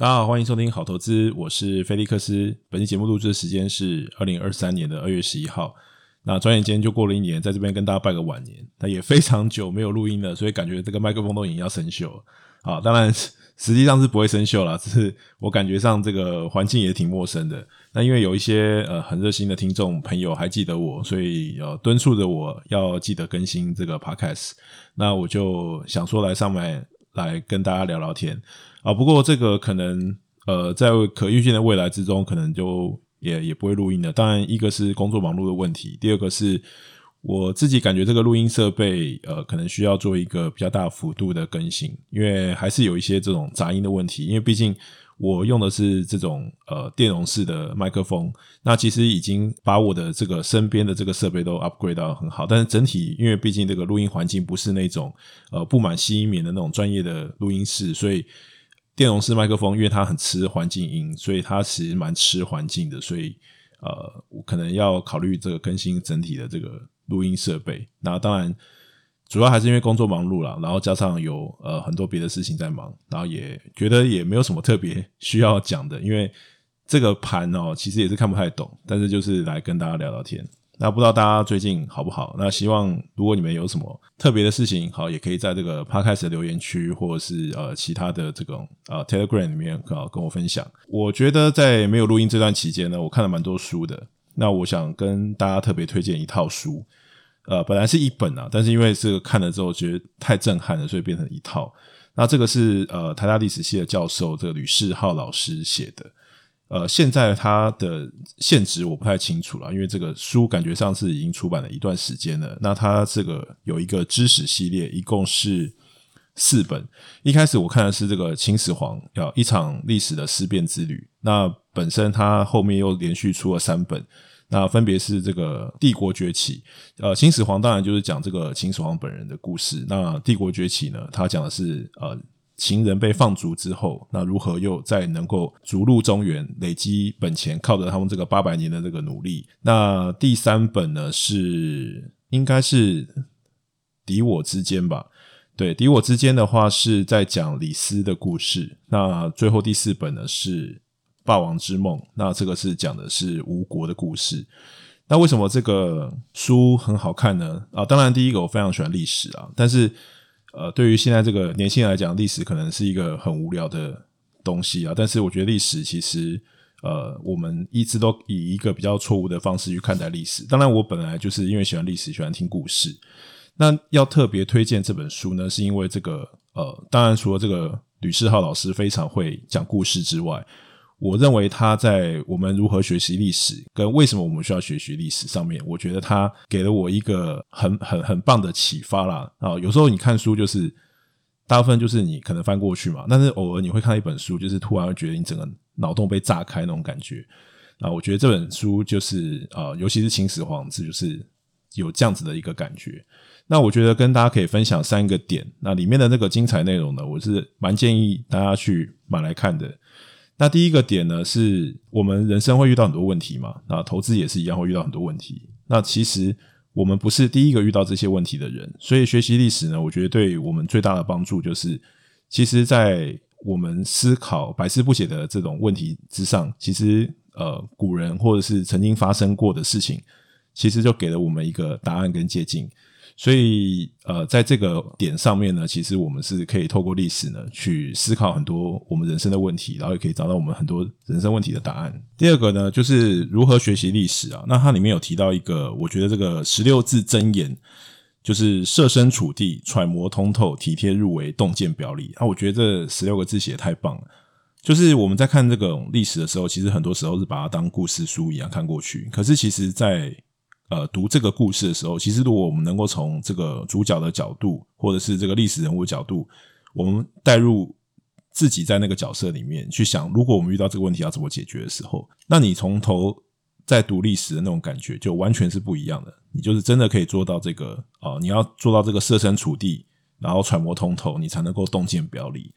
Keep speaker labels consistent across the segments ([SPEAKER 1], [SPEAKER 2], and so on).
[SPEAKER 1] 大家好，欢迎收听好投资，我是菲利克斯。本期节目录制的时间是二零二三年的二月十一号。那转眼间就过了一年，在这边跟大家拜个晚年。那也非常久没有录音了，所以感觉这个麦克风都已经要生锈了。啊，当然实际上是不会生锈了，只是我感觉上这个环境也挺陌生的。那因为有一些呃很热心的听众朋友还记得我，所以呃敦促着我要记得更新这个 podcast。那我就想说来上面来跟大家聊聊天。啊，不过这个可能呃，在可预见的未来之中，可能就也也不会录音了。当然，一个是工作忙碌的问题，第二个是我自己感觉这个录音设备呃，可能需要做一个比较大幅度的更新，因为还是有一些这种杂音的问题。因为毕竟我用的是这种呃电容式的麦克风，那其实已经把我的这个身边的这个设备都 upgrade 到很好，但是整体因为毕竟这个录音环境不是那种呃布满吸音棉的那种专业的录音室，所以。电容式麦克风，因为它很吃环境音，所以它其实蛮吃环境的，所以呃，我可能要考虑这个更新整体的这个录音设备。那当然，主要还是因为工作忙碌啦，然后加上有呃很多别的事情在忙，然后也觉得也没有什么特别需要讲的，因为这个盘哦，其实也是看不太懂，但是就是来跟大家聊聊天。那不知道大家最近好不好？那希望如果你们有什么特别的事情，好，也可以在这个 Podcast 的留言区，或者是呃其他的这种呃 Telegram 里面啊跟我分享。我觉得在没有录音这段期间呢，我看了蛮多书的。那我想跟大家特别推荐一套书，呃，本来是一本啊，但是因为这个看了之后觉得太震撼了，所以变成一套。那这个是呃台大历史系的教授这个吕世浩老师写的。呃，现在它的现值我不太清楚了，因为这个书感觉上是已经出版了一段时间了。那它这个有一个知识系列，一共是四本。一开始我看的是这个秦始皇，要一场历史的思辨之旅。那本身它后面又连续出了三本，那分别是这个帝国崛起。呃，秦始皇当然就是讲这个秦始皇本人的故事。那帝国崛起呢，它讲的是呃。秦人被放逐之后，那如何又再能够逐鹿中原，累积本钱，靠着他们这个八百年的这个努力。那第三本呢，是应该是敌我之间吧？对，敌我之间的话是在讲李斯的故事。那最后第四本呢是霸王之梦，那这个是讲的是吴国的故事。那为什么这个书很好看呢？啊，当然第一个我非常喜欢历史啊，但是。呃，对于现在这个年轻人来讲，历史可能是一个很无聊的东西啊。但是我觉得历史其实，呃，我们一直都以一个比较错误的方式去看待历史。当然，我本来就是因为喜欢历史，喜欢听故事。那要特别推荐这本书呢，是因为这个，呃，当然除了这个吕世浩老师非常会讲故事之外。我认为他在我们如何学习历史跟为什么我们需要学习历史上面，我觉得他给了我一个很很很棒的启发啦。啊，有时候你看书就是大部分就是你可能翻过去嘛，但是偶尔你会看到一本书，就是突然会觉得你整个脑洞被炸开那种感觉。啊，我觉得这本书就是啊，尤其是秦始皇，这就是有这样子的一个感觉。那我觉得跟大家可以分享三个点，那里面的那个精彩内容呢，我是蛮建议大家去买来看的。那第一个点呢，是我们人生会遇到很多问题嘛，那投资也是一样会遇到很多问题。那其实我们不是第一个遇到这些问题的人，所以学习历史呢，我觉得对我们最大的帮助就是，其实，在我们思考百思不解的这种问题之上，其实呃，古人或者是曾经发生过的事情，其实就给了我们一个答案跟捷径。所以，呃，在这个点上面呢，其实我们是可以透过历史呢，去思考很多我们人生的问题，然后也可以找到我们很多人生问题的答案。第二个呢，就是如何学习历史啊。那它里面有提到一个，我觉得这个十六字真言，就是设身处地、揣摩通透、体贴入微、洞见表里。啊，我觉得这十六个字写得太棒了。就是我们在看这个历史的时候，其实很多时候是把它当故事书一样看过去。可是其实，在呃，读这个故事的时候，其实如果我们能够从这个主角的角度，或者是这个历史人物角度，我们带入自己在那个角色里面去想，如果我们遇到这个问题要怎么解决的时候，那你从头再读历史的那种感觉就完全是不一样的。你就是真的可以做到这个啊，你要做到这个设身处地，然后揣摩通透，你才能够洞见表里。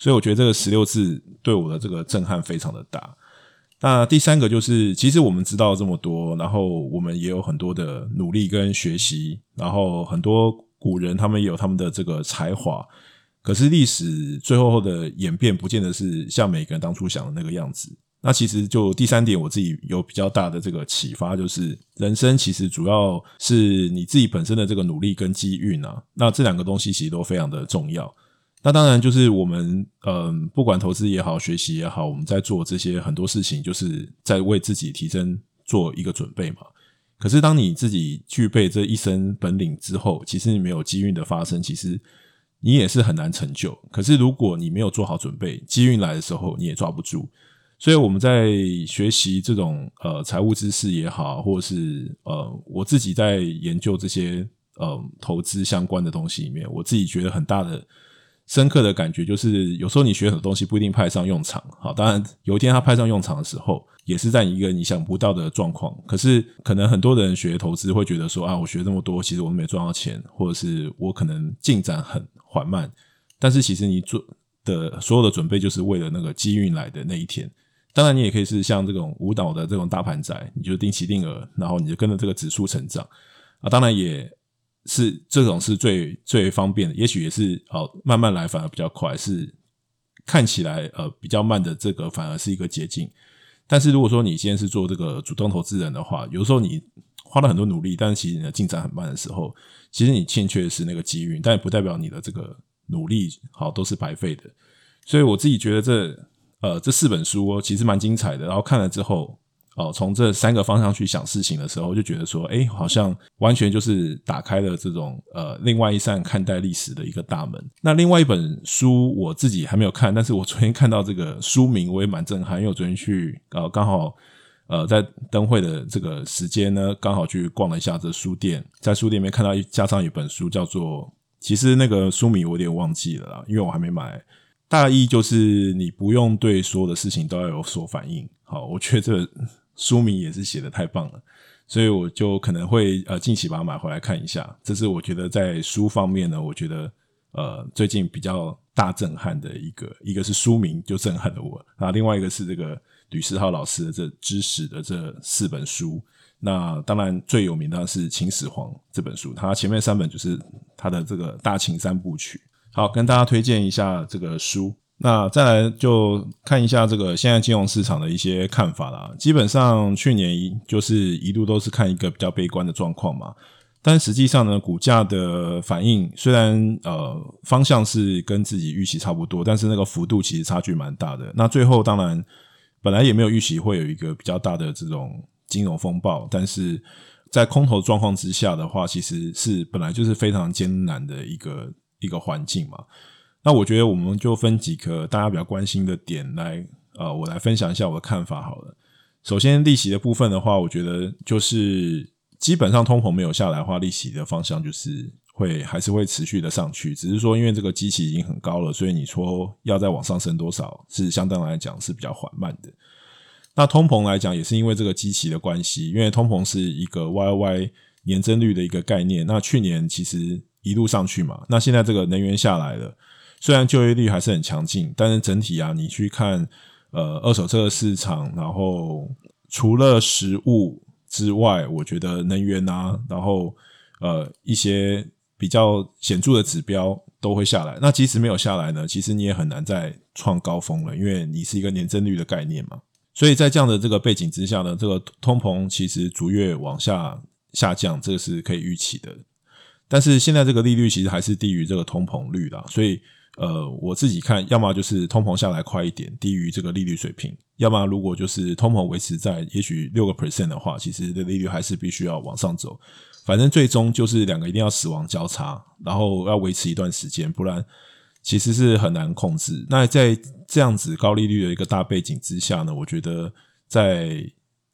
[SPEAKER 1] 所以我觉得这个十六字对我的这个震撼非常的大。那第三个就是，其实我们知道这么多，然后我们也有很多的努力跟学习，然后很多古人他们也有他们的这个才华，可是历史最后的演变，不见得是像每个人当初想的那个样子。那其实就第三点，我自己有比较大的这个启发，就是人生其实主要是你自己本身的这个努力跟机运啊。那这两个东西其实都非常的重要。那当然就是我们嗯，不管投资也好，学习也好，我们在做这些很多事情，就是在为自己提升做一个准备嘛。可是当你自己具备这一身本领之后，其实你没有机运的发生，其实你也是很难成就。可是如果你没有做好准备，机运来的时候你也抓不住。所以我们在学习这种呃财务知识也好，或者是呃我自己在研究这些呃投资相关的东西里面，我自己觉得很大的深刻的感觉就是，有时候你学很多东西不一定派上用场。好，当然有一天它派上用场的时候，也是在一个你想不到的状况。可是可能很多人学投资会觉得说啊，我学这么多，其实我都没赚到钱，或者是我可能进展很缓慢。但是其实你做的所有的准备，就是为了那个机运来的那一天。当然，你也可以是像这种无脑的这种大盘仔，你就定期定额，然后你就跟着这个指数成长啊。当然也是这种是最最方便的，也许也是哦，慢慢来反而比较快，是看起来呃比较慢的这个反而是一个捷径。但是如果说你现在是做这个主动投资人的话，有时候你花了很多努力，但是其实你的进展很慢的时候，其实你欠缺的是那个机遇，但也不代表你的这个努力好都是白费的。所以我自己觉得这。呃，这四本书其实蛮精彩的。然后看了之后，哦，从这三个方向去想事情的时候，就觉得说，哎，好像完全就是打开了这种呃另外一扇看待历史的一个大门。那另外一本书我自己还没有看，但是我昨天看到这个书名，我也蛮震撼，因为我昨天去呃刚好呃在灯会的这个时间呢，刚好去逛了一下这书店，在书店里面看到一加上一本书，叫做其实那个书名我有点忘记了啦，因为我还没买。大意就是你不用对所有的事情都要有所反应。好，我觉得书名也是写的太棒了，所以我就可能会呃近期把它买回来看一下。这是我觉得在书方面呢，我觉得呃最近比较大震撼的一个，一个是书名就震撼了我，那，另外一个是这个吕世浩老师的这知识的这四本书。那当然最有名的是《秦始皇》这本书，它前面三本就是他的这个大秦三部曲。好，跟大家推荐一下这个书。那再来就看一下这个现在金融市场的一些看法啦。基本上去年一就是一路都是看一个比较悲观的状况嘛。但实际上呢，股价的反应虽然呃方向是跟自己预期差不多，但是那个幅度其实差距蛮大的。那最后当然本来也没有预期会有一个比较大的这种金融风暴，但是在空头状况之下的话，其实是本来就是非常艰难的一个。一个环境嘛，那我觉得我们就分几个大家比较关心的点来，呃，我来分享一下我的看法好了。首先，利息的部分的话，我觉得就是基本上通膨没有下来的话，利息的方向就是会还是会持续的上去，只是说因为这个基期已经很高了，所以你说要再往上升多少，是相当来讲是比较缓慢的。那通膨来讲，也是因为这个基期的关系，因为通膨是一个 YY 年增率的一个概念。那去年其实。一路上去嘛，那现在这个能源下来了，虽然就业率还是很强劲，但是整体啊，你去看呃二手车的市场，然后除了食物之外，我觉得能源啊，然后呃一些比较显著的指标都会下来。那即使没有下来呢，其实你也很难再创高峰了，因为你是一个年增率的概念嘛。所以在这样的这个背景之下呢，这个通膨其实逐月往下下降，这个是可以预期的。但是现在这个利率其实还是低于这个通膨率啦，所以呃，我自己看，要么就是通膨下来快一点，低于这个利率水平；要么如果就是通膨维持在也许六个 percent 的话，其实这利率还是必须要往上走。反正最终就是两个一定要死亡交叉，然后要维持一段时间，不然其实是很难控制。那在这样子高利率的一个大背景之下呢，我觉得在。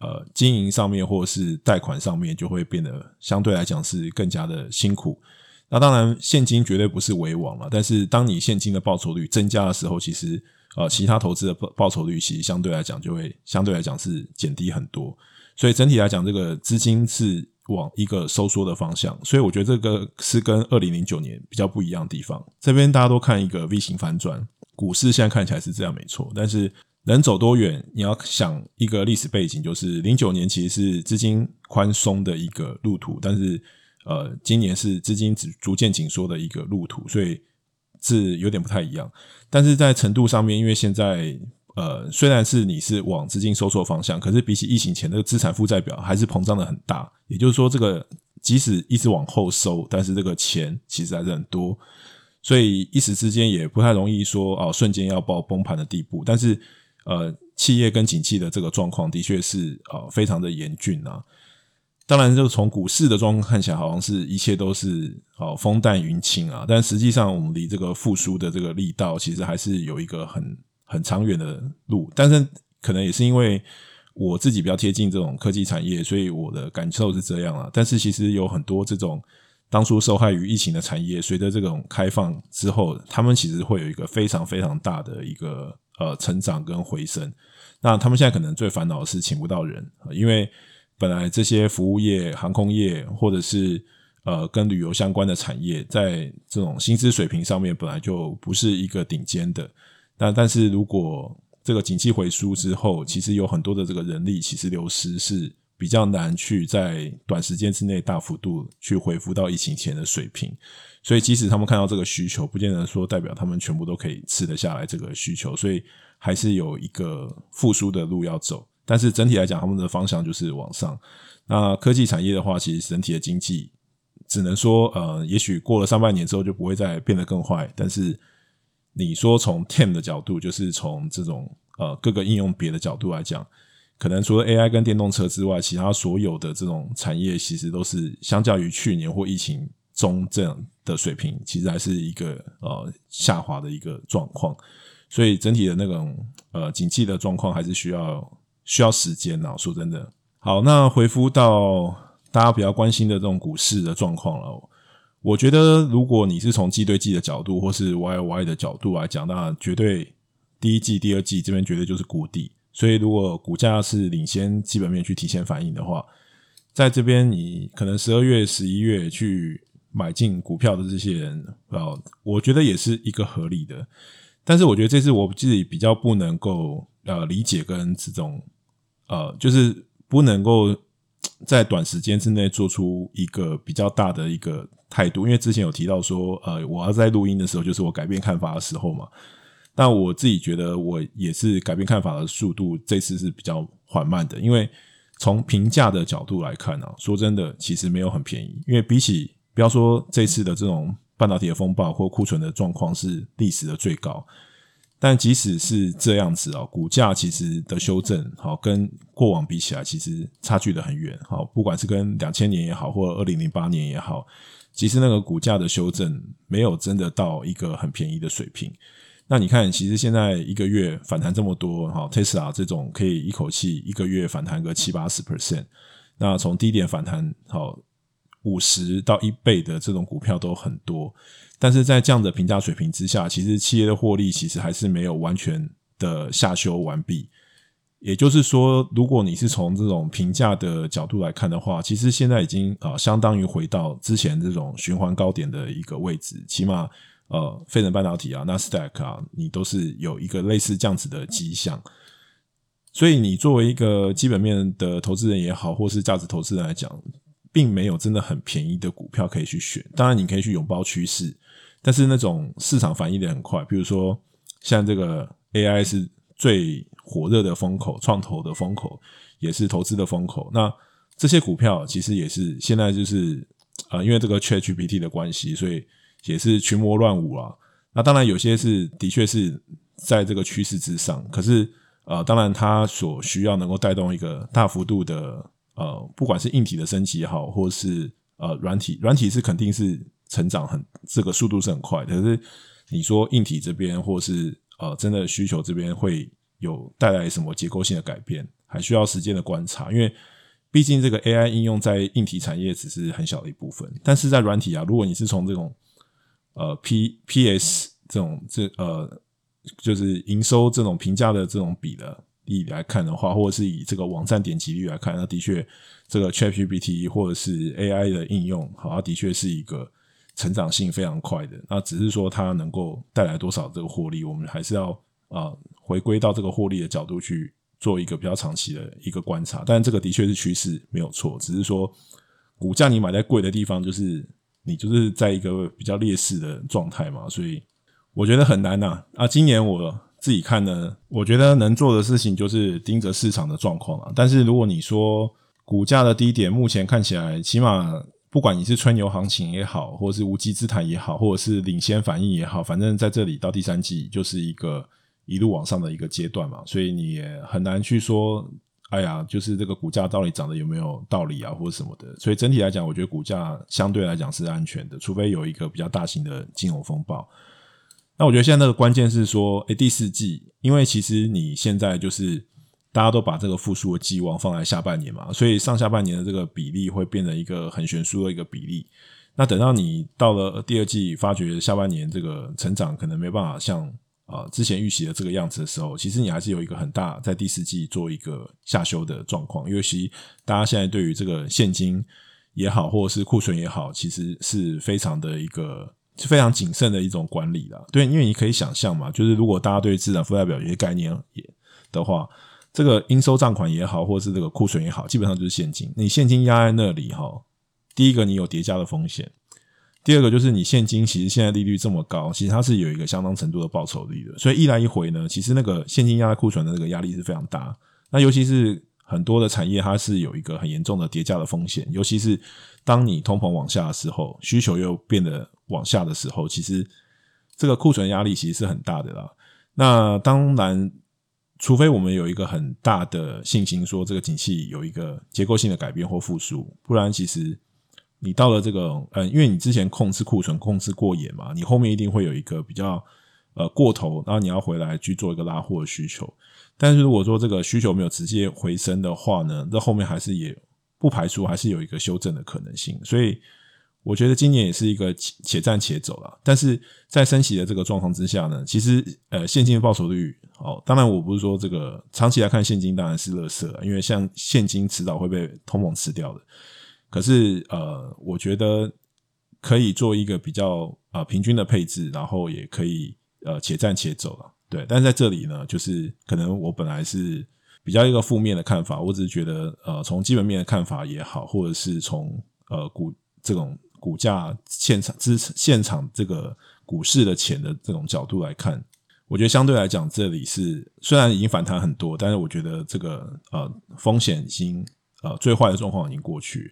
[SPEAKER 1] 呃，经营上面或者是贷款上面就会变得相对来讲是更加的辛苦。那当然，现金绝对不是为王了。但是，当你现金的报酬率增加的时候，其实呃，其他投资的报报酬率其实相对来讲就会相对来讲是减低很多。所以整体来讲，这个资金是往一个收缩的方向。所以我觉得这个是跟二零零九年比较不一样的地方。这边大家都看一个 V 型反转，股市现在看起来是这样没错，但是。能走多远？你要想一个历史背景，就是零九年其实是资金宽松的一个路途，但是呃，今年是资金逐逐渐紧缩的一个路途，所以是有点不太一样。但是在程度上面，因为现在呃，虽然是你是往资金收缩方向，可是比起疫情前那个资产负债表还是膨胀的很大。也就是说，这个即使一直往后收，但是这个钱其实还是很多，所以一时之间也不太容易说哦，瞬间要爆崩盘的地步。但是呃，企业跟景气的这个状况的确是呃非常的严峻啊。当然，就从股市的状况看起来，好像是一切都是哦风淡云轻啊。但实际上，我们离这个复苏的这个力道，其实还是有一个很很长远的路。但是，可能也是因为我自己比较贴近这种科技产业，所以我的感受是这样啊。但是，其实有很多这种当初受害于疫情的产业，随着这种开放之后，他们其实会有一个非常非常大的一个呃成长跟回升。那他们现在可能最烦恼的是请不到人，因为。本来这些服务业、航空业，或者是呃跟旅游相关的产业，在这种薪资水平上面本来就不是一个顶尖的。那但是如果这个景气回输之后，其实有很多的这个人力其实流失是比较难去在短时间之内大幅度去恢复到疫情前的水平。所以即使他们看到这个需求，不见得说代表他们全部都可以吃得下来这个需求，所以还是有一个复苏的路要走。但是整体来讲，他们的方向就是往上。那科技产业的话，其实整体的经济只能说，呃，也许过了上半年之后就不会再变得更坏。但是你说从 TAM 的角度，就是从这种呃各个应用别的角度来讲，可能除了 AI 跟电动车之外，其他所有的这种产业其实都是相较于去年或疫情中这样的水平，其实还是一个呃下滑的一个状况。所以整体的那种呃景气的状况还是需要。需要时间呐，说真的。好，那回复到大家比较关心的这种股市的状况了。我觉得，如果你是从季对季的角度，或是 Y Y 的角度来讲，那绝对第一季、第二季这边绝对就是谷底。所以，如果股价是领先基本面去提前反应的话，在这边你可能十二月、十一月去买进股票的这些人啊，我觉得也是一个合理的。但是，我觉得这次我自己比较不能够呃理解跟这种。呃，就是不能够在短时间之内做出一个比较大的一个态度，因为之前有提到说，呃，我要在录音的时候，就是我改变看法的时候嘛。但我自己觉得，我也是改变看法的速度这次是比较缓慢的，因为从评价的角度来看啊，说真的，其实没有很便宜，因为比起不要说这次的这种半导体的风暴或库存的状况是历史的最高。但即使是这样子哦，股价其实的修正，好跟过往比起来，其实差距的很远。好，不管是跟两千年也好，或者二零零八年也好，其实那个股价的修正没有真的到一个很便宜的水平。那你看，其实现在一个月反弹这么多，哈，Tesla 这种可以一口气一个月反弹个七八十 percent，那从低点反弹好五十到一倍的这种股票都很多。但是在这样的评价水平之下，其实企业的获利其实还是没有完全的下修完毕。也就是说，如果你是从这种评价的角度来看的话，其实现在已经啊相当于回到之前这种循环高点的一个位置。起码呃，费城半导体啊、纳斯达克啊，你都是有一个类似这样子的迹象。所以，你作为一个基本面的投资人也好，或是价值投资人来讲，并没有真的很便宜的股票可以去选。当然，你可以去拥抱趋势。但是那种市场反应的很快，比如说像这个 AI 是最火热的风口，创投的风口，也是投资的风口。那这些股票其实也是现在就是呃，因为这个 ChatGPT 的关系，所以也是群魔乱舞啊。那当然有些是的确是在这个趋势之上，可是呃，当然它所需要能够带动一个大幅度的呃，不管是硬体的升级也好，或是呃软体，软体是肯定是。成长很，这个速度是很快，可是你说硬体这边或是呃真的需求这边会有带来什么结构性的改变，还需要时间的观察。因为毕竟这个 AI 应用在硬体产业只是很小的一部分，但是在软体啊，如果你是从这种呃 P PS 这种这呃就是营收这种评价的这种比的例来看的话，或者是以这个网站点击率来看，那的确这个 ChatGPT 或者是 AI 的应用，好，它的确是一个。成长性非常快的，那只是说它能够带来多少这个获利，我们还是要啊、回归到这个获利的角度去做一个比较长期的一个观察。但这个的确是趋势，没有错。只是说股价你买在贵的地方，就是你就是在一个比较劣势的状态嘛。所以我觉得很难呐，啊！今年我自己看呢，我觉得能做的事情就是盯着市场的状况啊。但是如果你说股价的低点，目前看起来，起码不管你是吹牛行情也好，或者是无稽之谈也好，或者是领先反应也好，反正在这里到第三季就是一个一路往上的一个阶段嘛，所以你也很难去说。哎呀，就是这个股价到底涨得有没有道理啊，或者什么的。所以整体来讲，我觉得股价相对来讲是安全的，除非有一个比较大型的金融风暴。那我觉得现在那个关键是说，哎，第四季，因为其实你现在就是大家都把这个复苏的寄望放在下半年嘛，所以上下半年的这个比例会变成一个很悬殊的一个比例。那等到你到了第二季，发觉下半年这个成长可能没办法像。啊，之前预期的这个样子的时候，其实你还是有一个很大在第四季做一个下修的状况，尤其大家现在对于这个现金也好，或者是库存也好，其实是非常的一个非常谨慎的一种管理啦。对，因为你可以想象嘛，就是如果大家对资产负债表有些概念也的话，这个应收账款也好，或是这个库存也好，基本上就是现金。你现金压在那里哈，第一个你有叠加的风险。第二个就是你现金其实现在利率这么高，其实它是有一个相当程度的报酬率的，所以一来一回呢，其实那个现金压在库存的那个压力是非常大。那尤其是很多的产业，它是有一个很严重的叠加的风险，尤其是当你通膨往下的时候，需求又变得往下的时候，其实这个库存压力其实是很大的啦。那当然，除非我们有一个很大的信心说这个景气有一个结构性的改变或复苏，不然其实。你到了这个，嗯，因为你之前控制库存控制过严嘛，你后面一定会有一个比较呃过头，然后你要回来去做一个拉货的需求。但是如果说这个需求没有直接回升的话呢，那后面还是也不排除还是有一个修正的可能性。所以我觉得今年也是一个且且战且走了。但是在升息的这个状况之下呢，其实呃现金的报酬率，哦，当然我不是说这个长期来看现金当然是垃圾，因为像现金迟早会被通膨吃掉的。可是，呃，我觉得可以做一个比较呃平均的配置，然后也可以呃且战且走了，对。但是在这里呢，就是可能我本来是比较一个负面的看法，我只是觉得呃从基本面的看法也好，或者是从呃股这种股价现场资现场这个股市的钱的这种角度来看，我觉得相对来讲，这里是虽然已经反弹很多，但是我觉得这个呃风险已经呃最坏的状况已经过去。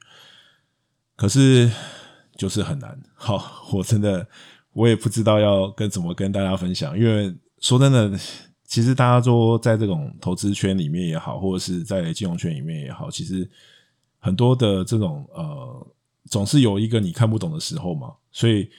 [SPEAKER 1] 可是就是很难，好，我真的我也不知道要跟怎么跟大家分享，因为说真的，其实大家说在这种投资圈里面也好，或者是在金融圈里面也好，其实很多的这种呃，总是有一个你看不懂的时候嘛。所以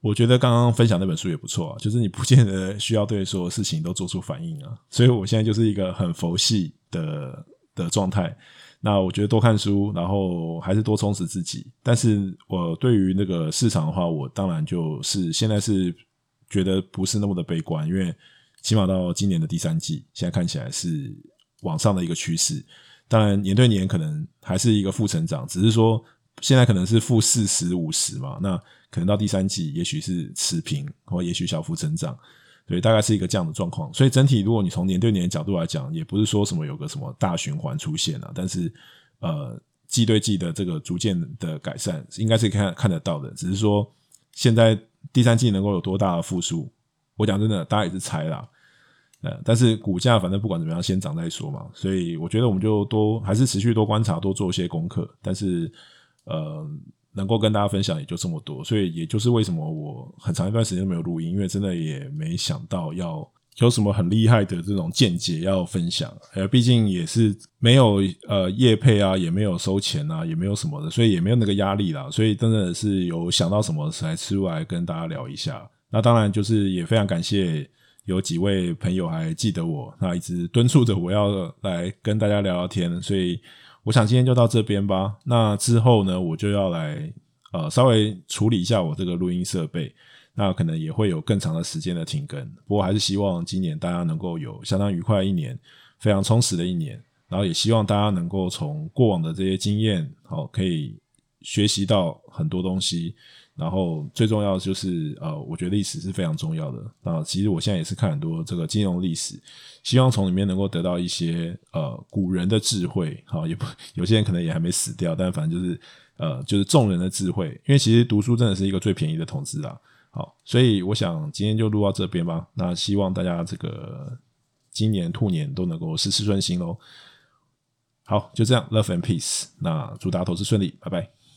[SPEAKER 1] 我觉得刚刚分享那本书也不错啊，就是你不见得需要对所有事情都做出反应啊。所以我现在就是一个很佛系的的状态。那我觉得多看书，然后还是多充实自己。但是我对于那个市场的话，我当然就是现在是觉得不是那么的悲观，因为起码到今年的第三季，现在看起来是往上的一个趋势。当然年对年可能还是一个负成长，只是说现在可能是负四十五十嘛，那可能到第三季也许是持平，或也许小幅增长。对，大概是一个这样的状况，所以整体如果你从年对年的角度来讲，也不是说什么有个什么大循环出现啊，但是呃季对季的这个逐渐的改善，应该是看看得到的。只是说现在第三季能够有多大的复苏，我讲真的，大家也是猜啦。呃，但是股价反正不管怎么样，先涨再说嘛。所以我觉得我们就多还是持续多观察，多做一些功课。但是呃。能够跟大家分享也就这么多，所以也就是为什么我很长一段时间没有录音，因为真的也没想到要有什么很厉害的这种见解要分享，呃，毕竟也是没有呃业配啊，也没有收钱啊，也没有什么的，所以也没有那个压力啦，所以真的是有想到什么才出来跟大家聊一下。那当然就是也非常感谢有几位朋友还记得我，那一直敦促着我要来跟大家聊聊天，所以。我想今天就到这边吧。那之后呢，我就要来呃稍微处理一下我这个录音设备，那可能也会有更长的时间的停更。不过还是希望今年大家能够有相当愉快的一年，非常充实的一年。然后也希望大家能够从过往的这些经验，好，可以学习到很多东西。然后最重要的就是，呃，我觉得历史是非常重要的。那其实我现在也是看很多这个金融历史，希望从里面能够得到一些呃古人的智慧。好，也不 有些人可能也还没死掉，但反正就是呃就是众人的智慧。因为其实读书真的是一个最便宜的投资啊。好，所以我想今天就录到这边吧。那希望大家这个今年兔年都能够事事顺心喽。好，就这样，Love and Peace。那祝大家投资顺利，拜拜。